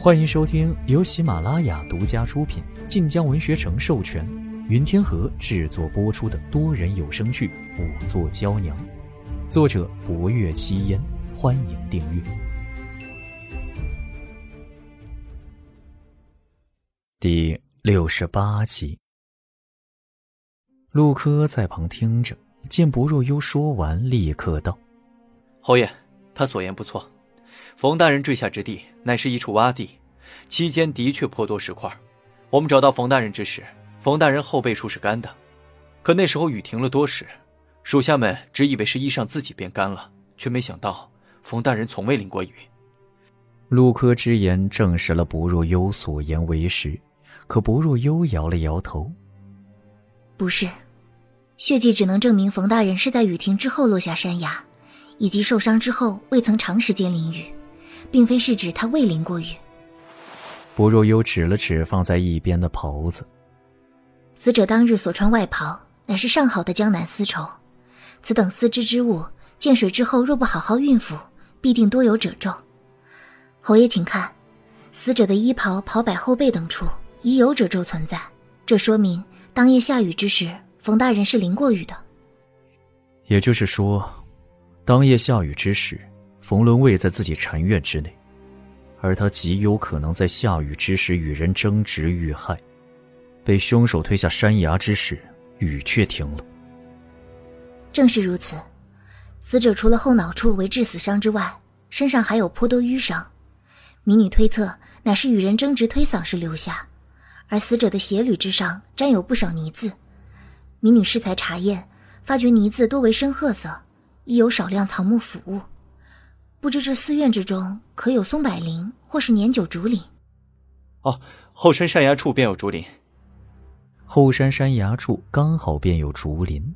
欢迎收听由喜马拉雅独家出品、晋江文学城授权、云天河制作播出的多人有声剧《五座娇娘》，作者：博月七烟。欢迎订阅。第六十八集，陆柯在旁听着，见薄若幽说完，立刻道：“侯爷，他所言不错。冯大人坠下之地，乃是一处洼地，期间的确颇多石块。我们找到冯大人之时，冯大人后背处是干的，可那时候雨停了多时，属下们只以为是衣裳自己变干了，却没想到。”冯大人从未淋过雨。陆柯之言证实了不若幽所言为实，可不若幽摇了摇头：“不是，血迹只能证明冯大人是在雨停之后落下山崖，以及受伤之后未曾长时间淋雨，并非是指他未淋过雨。”薄若幽指了指放在一边的袍子：“死者当日所穿外袍，乃是上好的江南丝绸，此等丝织之物，见水之后若不好好运服。”必定多有褶皱，侯爷请看，死者的衣袍袍摆后背等处已有褶皱存在，这说明当夜下雨之时，冯大人是淋过雨的。也就是说，当夜下雨之时，冯伦未在自己禅院之内，而他极有可能在下雨之时与人争执遇害，被凶手推下山崖之时，雨却停了。正是如此。死者除了后脑处为致死伤之外，身上还有颇多淤伤，民女推测乃是与人争执推搡时留下。而死者的鞋履之上沾有不少泥渍，民女适才查验，发觉泥渍多为深褐色，亦有少量草木腐物。不知这寺院之中可有松柏林或是年久竹林？哦，后山山崖处便有竹林。后山山崖处刚好便有竹林。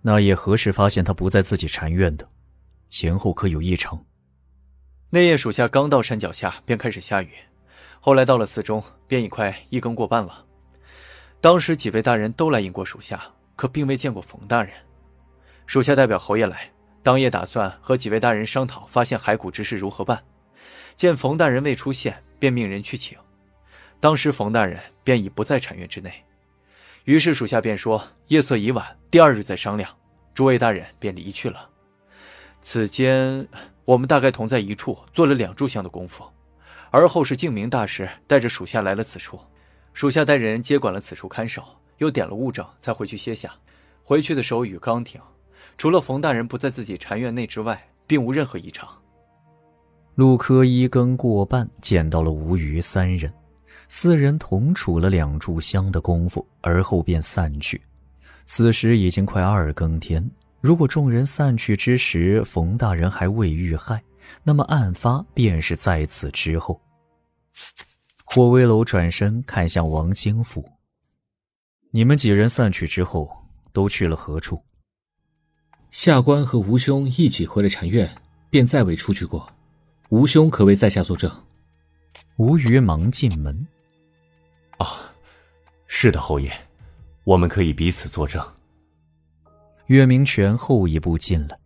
那夜何时发现他不在自己禅院的？前后可有异常？那夜属下刚到山脚下，便开始下雨，后来到了寺中，便已快一更过半了。当时几位大人都来迎过属下，可并未见过冯大人。属下代表侯爷来，当夜打算和几位大人商讨发现骸骨之事如何办。见冯大人未出现，便命人去请。当时冯大人便已不在产院之内。于是属下便说：“夜色已晚，第二日再商量。”诸位大人便离去了。此间，我们大概同在一处做了两炷香的功夫，而后是净明大师带着属下来了此处，属下带人接管了此处看守，又点了物证，才回去歇下。回去的时候雨刚停，除了冯大人不在自己禅院内之外，并无任何异常。陆柯一更过半，见到了吴余三人。四人同处了两炷香的功夫，而后便散去。此时已经快二更天。如果众人散去之时，冯大人还未遇害，那么案发便是在此之后。霍威楼转身看向王清福：“你们几人散去之后，都去了何处？”下官和吴兄一起回了禅院，便再未出去过。吴兄可为在下作证？吴余忙进门。啊，是的，侯爷，我们可以彼此作证。岳明权后一步进了，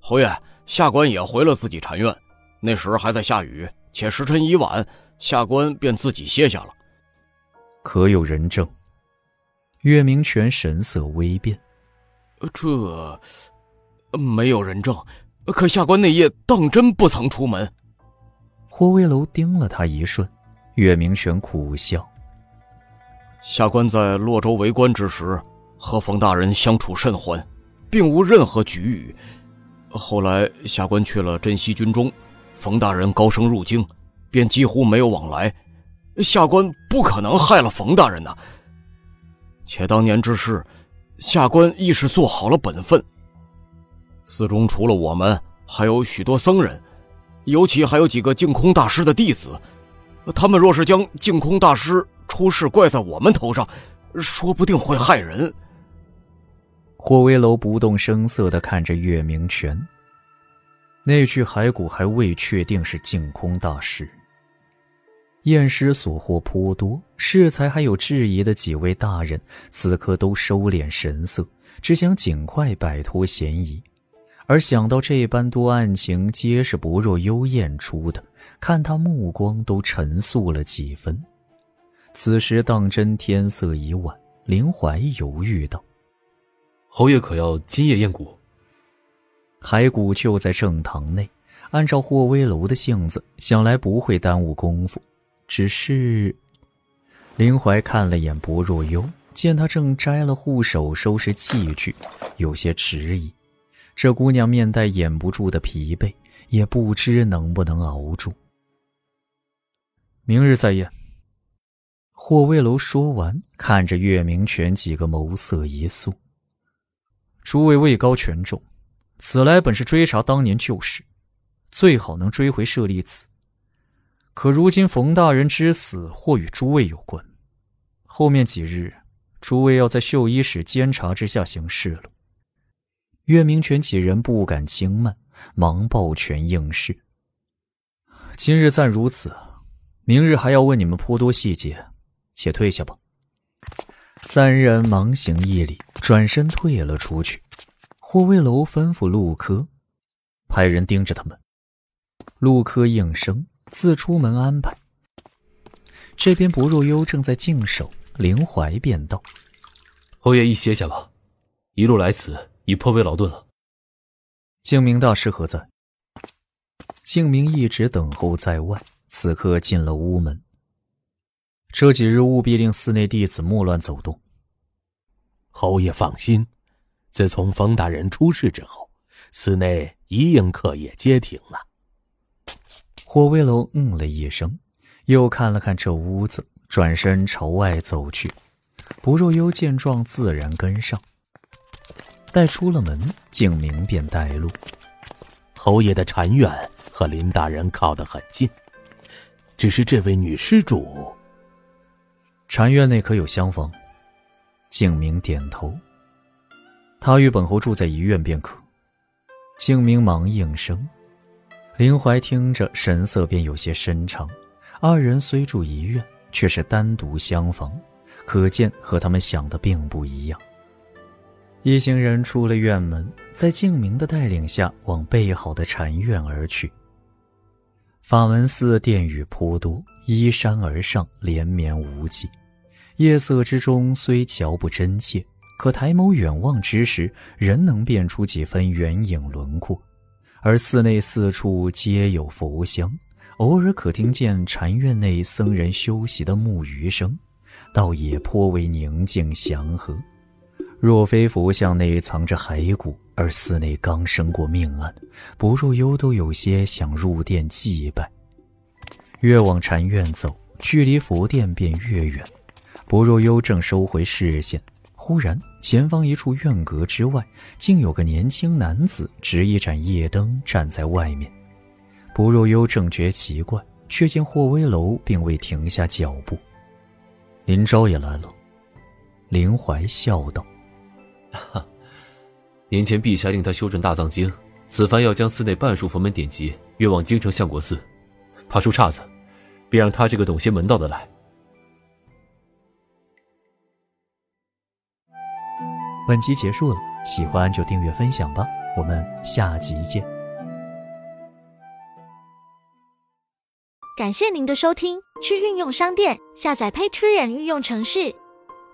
侯爷，下官也回了自己禅院，那时还在下雨，且时辰已晚，下官便自己歇下了。可有人证？岳明权神色微变，这没有人证，可下官那夜当真不曾出门。霍威楼盯了他一瞬，岳明玄苦笑。下官在洛州为官之时，和冯大人相处甚欢，并无任何局域。后来下官去了镇西军中，冯大人高升入京，便几乎没有往来。下官不可能害了冯大人呐。且当年之事，下官亦是做好了本分。寺中除了我们，还有许多僧人，尤其还有几个净空大师的弟子。他们若是将净空大师出事怪在我们头上，说不定会害人。霍威楼不动声色的看着月明泉。那具骸骨还未确定是净空大师。验尸所获颇多，适才还有质疑的几位大人，此刻都收敛神色，只想尽快摆脱嫌疑。而想到这般多案情皆是不若幽燕出的，看他目光都沉肃了几分。此时当真天色已晚，林怀犹豫道：“侯爷可要今夜验骨？”骸骨就在正堂内，按照霍威楼的性子，想来不会耽误功夫。只是，林怀看了眼薄若幽，见他正摘了护手，收拾器具，有些迟疑。这姑娘面带掩不住的疲惫，也不知能不能熬住。明日再验。霍威楼说完，看着月明泉几个，眸色一肃。诸位位高权重，此来本是追查当年旧事，最好能追回舍利子。可如今冯大人之死，或与诸位有关。后面几日，诸位要在绣衣使监察之下行事了。岳明权几人不敢轻慢，忙抱拳应是。今日暂如此，明日还要问你们颇多细节，且退下吧。三人忙行一礼，转身退了出去。霍威楼吩咐陆科，派人盯着他们。陆科应声，自出门安排。这边不若幽正在静守，林怀便道：“侯爷，一歇下吧，一路来此。”已颇为劳顿了。静明大师何在？静明一直等候在外，此刻进了屋门。这几日务必令寺内弟子莫乱走动。侯爷放心，自从冯大人出事之后，寺内一应课也皆停了。霍威楼嗯了一声，又看了看这屋子，转身朝外走去。不若幽见状，自然跟上。待出了门，静明便带路。侯爷的禅院和林大人靠得很近，只是这位女施主，禅院内可有厢房？静明点头。他与本侯住在一院便可。静明忙应声。林怀听着，神色便有些深长。二人虽住一院，却是单独厢房，可见和他们想的并不一样。一行人出了院门，在静明的带领下往备好的禅院而去。法门寺殿宇颇多，依山而上，连绵无际。夜色之中虽瞧不真切，可抬眸远望之时，仍能辨出几分远影轮廓。而寺内四处皆有佛香，偶尔可听见禅院内僧人修习的木鱼声，倒也颇为宁静祥和。若非佛像内藏着骸骨，而寺内刚生过命案，不若幽都有些想入殿祭拜。越往禅院走，距离佛殿便越远。不若幽正收回视线，忽然前方一处院阁之外，竟有个年轻男子执一盏夜灯站在外面。不若幽正觉奇怪，却见霍威楼并未停下脚步。林昭也来了。林怀笑道。哈，年前陛下令他修正大藏经，此番要将寺内半数佛门典籍运往京城相国寺，怕出岔子，便让他这个懂些门道的来。本集结束了，喜欢就订阅分享吧，我们下集见。感谢您的收听，去运用商店下载 Patreon 运用城市，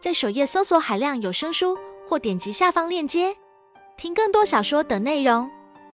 在首页搜索海量有声书。或点击下方链接，听更多小说等内容。